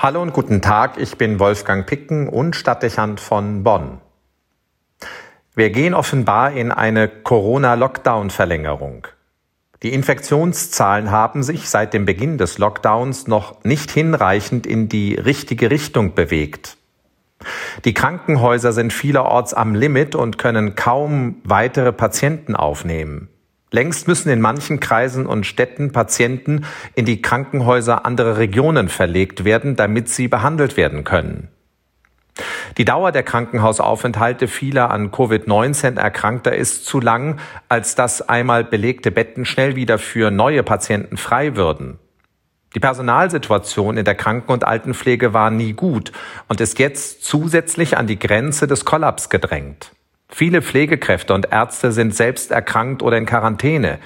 Hallo und guten Tag, ich bin Wolfgang Picken und Stadtdechant von Bonn. Wir gehen offenbar in eine Corona-Lockdown-Verlängerung. Die Infektionszahlen haben sich seit dem Beginn des Lockdowns noch nicht hinreichend in die richtige Richtung bewegt. Die Krankenhäuser sind vielerorts am Limit und können kaum weitere Patienten aufnehmen. Längst müssen in manchen Kreisen und Städten Patienten in die Krankenhäuser anderer Regionen verlegt werden, damit sie behandelt werden können. Die Dauer der Krankenhausaufenthalte vieler an Covid-19 Erkrankter ist zu lang, als dass einmal belegte Betten schnell wieder für neue Patienten frei würden. Die Personalsituation in der Kranken- und Altenpflege war nie gut und ist jetzt zusätzlich an die Grenze des Kollaps gedrängt. Viele Pflegekräfte und Ärzte sind selbst erkrankt oder in Quarantäne.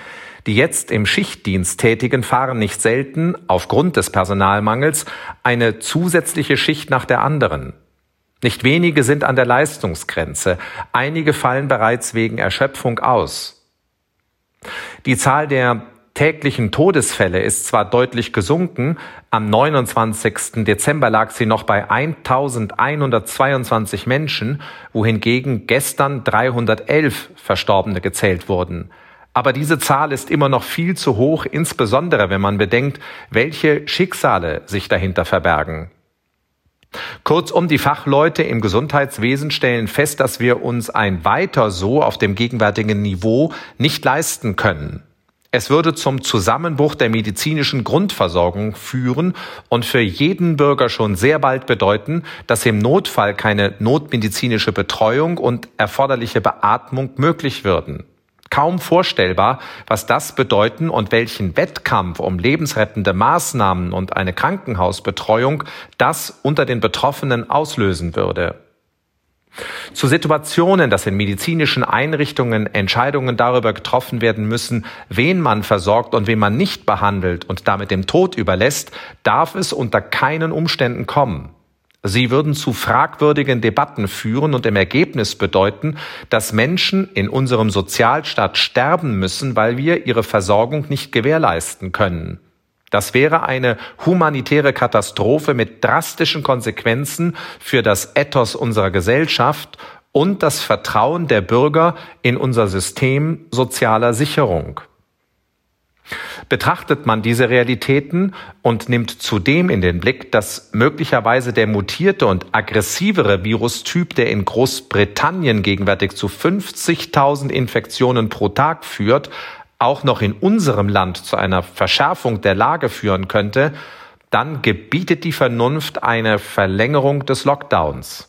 Die jetzt im Schichtdienst Tätigen fahren nicht selten, aufgrund des Personalmangels, eine zusätzliche Schicht nach der anderen. Nicht wenige sind an der Leistungsgrenze, einige fallen bereits wegen Erschöpfung aus. Die Zahl der täglichen Todesfälle ist zwar deutlich gesunken, am 29. Dezember lag sie noch bei 1122 Menschen, wohingegen gestern 311 Verstorbene gezählt wurden. Aber diese Zahl ist immer noch viel zu hoch, insbesondere wenn man bedenkt, welche Schicksale sich dahinter verbergen. Kurzum, die Fachleute im Gesundheitswesen stellen fest, dass wir uns ein weiter so auf dem gegenwärtigen Niveau nicht leisten können. Es würde zum Zusammenbruch der medizinischen Grundversorgung führen und für jeden Bürger schon sehr bald bedeuten, dass im Notfall keine notmedizinische Betreuung und erforderliche Beatmung möglich würden. Kaum vorstellbar, was das bedeuten und welchen Wettkampf um lebensrettende Maßnahmen und eine Krankenhausbetreuung das unter den Betroffenen auslösen würde. Zu Situationen, dass in medizinischen Einrichtungen Entscheidungen darüber getroffen werden müssen, wen man versorgt und wen man nicht behandelt und damit dem Tod überlässt, darf es unter keinen Umständen kommen. Sie würden zu fragwürdigen Debatten führen und im Ergebnis bedeuten, dass Menschen in unserem Sozialstaat sterben müssen, weil wir ihre Versorgung nicht gewährleisten können. Das wäre eine humanitäre Katastrophe mit drastischen Konsequenzen für das Ethos unserer Gesellschaft und das Vertrauen der Bürger in unser System sozialer Sicherung. Betrachtet man diese Realitäten und nimmt zudem in den Blick, dass möglicherweise der mutierte und aggressivere Virustyp, der in Großbritannien gegenwärtig zu 50.000 Infektionen pro Tag führt, auch noch in unserem Land zu einer Verschärfung der Lage führen könnte, dann gebietet die Vernunft eine Verlängerung des Lockdowns.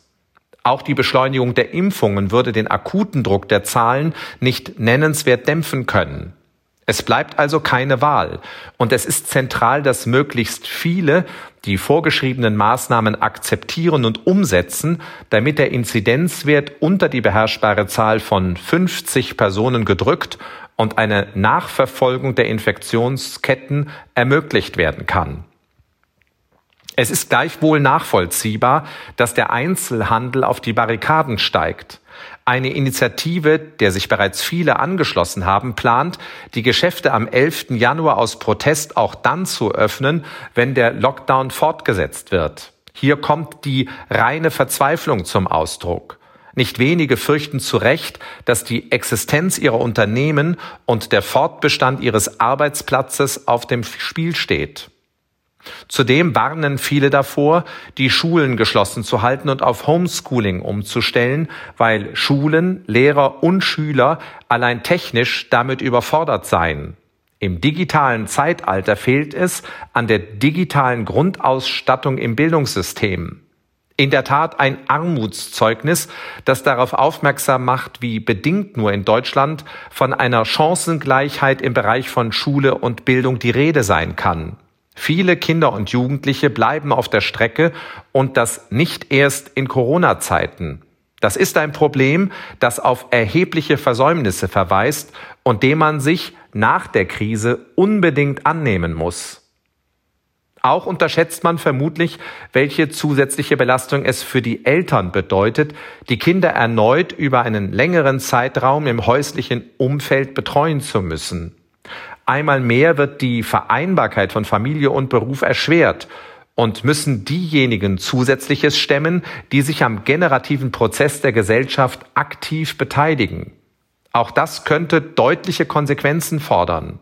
Auch die Beschleunigung der Impfungen würde den akuten Druck der Zahlen nicht nennenswert dämpfen können. Es bleibt also keine Wahl. Und es ist zentral, dass möglichst viele die vorgeschriebenen Maßnahmen akzeptieren und umsetzen, damit der Inzidenzwert unter die beherrschbare Zahl von 50 Personen gedrückt und eine Nachverfolgung der Infektionsketten ermöglicht werden kann. Es ist gleichwohl nachvollziehbar, dass der Einzelhandel auf die Barrikaden steigt. Eine Initiative, der sich bereits viele angeschlossen haben, plant, die Geschäfte am 11. Januar aus Protest auch dann zu öffnen, wenn der Lockdown fortgesetzt wird. Hier kommt die reine Verzweiflung zum Ausdruck. Nicht wenige fürchten zu Recht, dass die Existenz ihrer Unternehmen und der Fortbestand ihres Arbeitsplatzes auf dem Spiel steht. Zudem warnen viele davor, die Schulen geschlossen zu halten und auf Homeschooling umzustellen, weil Schulen, Lehrer und Schüler allein technisch damit überfordert seien. Im digitalen Zeitalter fehlt es an der digitalen Grundausstattung im Bildungssystem. In der Tat ein Armutszeugnis, das darauf aufmerksam macht, wie bedingt nur in Deutschland von einer Chancengleichheit im Bereich von Schule und Bildung die Rede sein kann. Viele Kinder und Jugendliche bleiben auf der Strecke und das nicht erst in Corona-Zeiten. Das ist ein Problem, das auf erhebliche Versäumnisse verweist und dem man sich nach der Krise unbedingt annehmen muss. Auch unterschätzt man vermutlich, welche zusätzliche Belastung es für die Eltern bedeutet, die Kinder erneut über einen längeren Zeitraum im häuslichen Umfeld betreuen zu müssen. Einmal mehr wird die Vereinbarkeit von Familie und Beruf erschwert und müssen diejenigen zusätzliches stemmen, die sich am generativen Prozess der Gesellschaft aktiv beteiligen. Auch das könnte deutliche Konsequenzen fordern.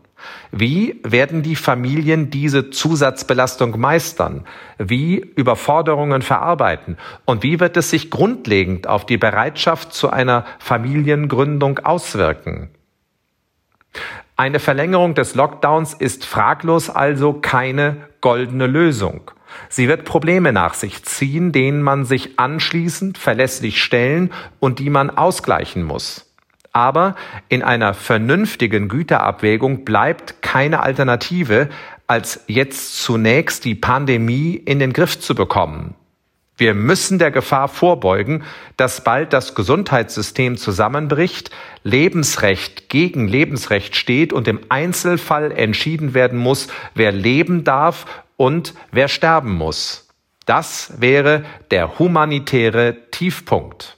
Wie werden die Familien diese Zusatzbelastung meistern? Wie Überforderungen verarbeiten? Und wie wird es sich grundlegend auf die Bereitschaft zu einer Familiengründung auswirken? Eine Verlängerung des Lockdowns ist fraglos also keine goldene Lösung. Sie wird Probleme nach sich ziehen, denen man sich anschließend verlässlich stellen und die man ausgleichen muss. Aber in einer vernünftigen Güterabwägung bleibt keine Alternative, als jetzt zunächst die Pandemie in den Griff zu bekommen. Wir müssen der Gefahr vorbeugen, dass bald das Gesundheitssystem zusammenbricht, Lebensrecht gegen Lebensrecht steht und im Einzelfall entschieden werden muss, wer leben darf und wer sterben muss. Das wäre der humanitäre Tiefpunkt.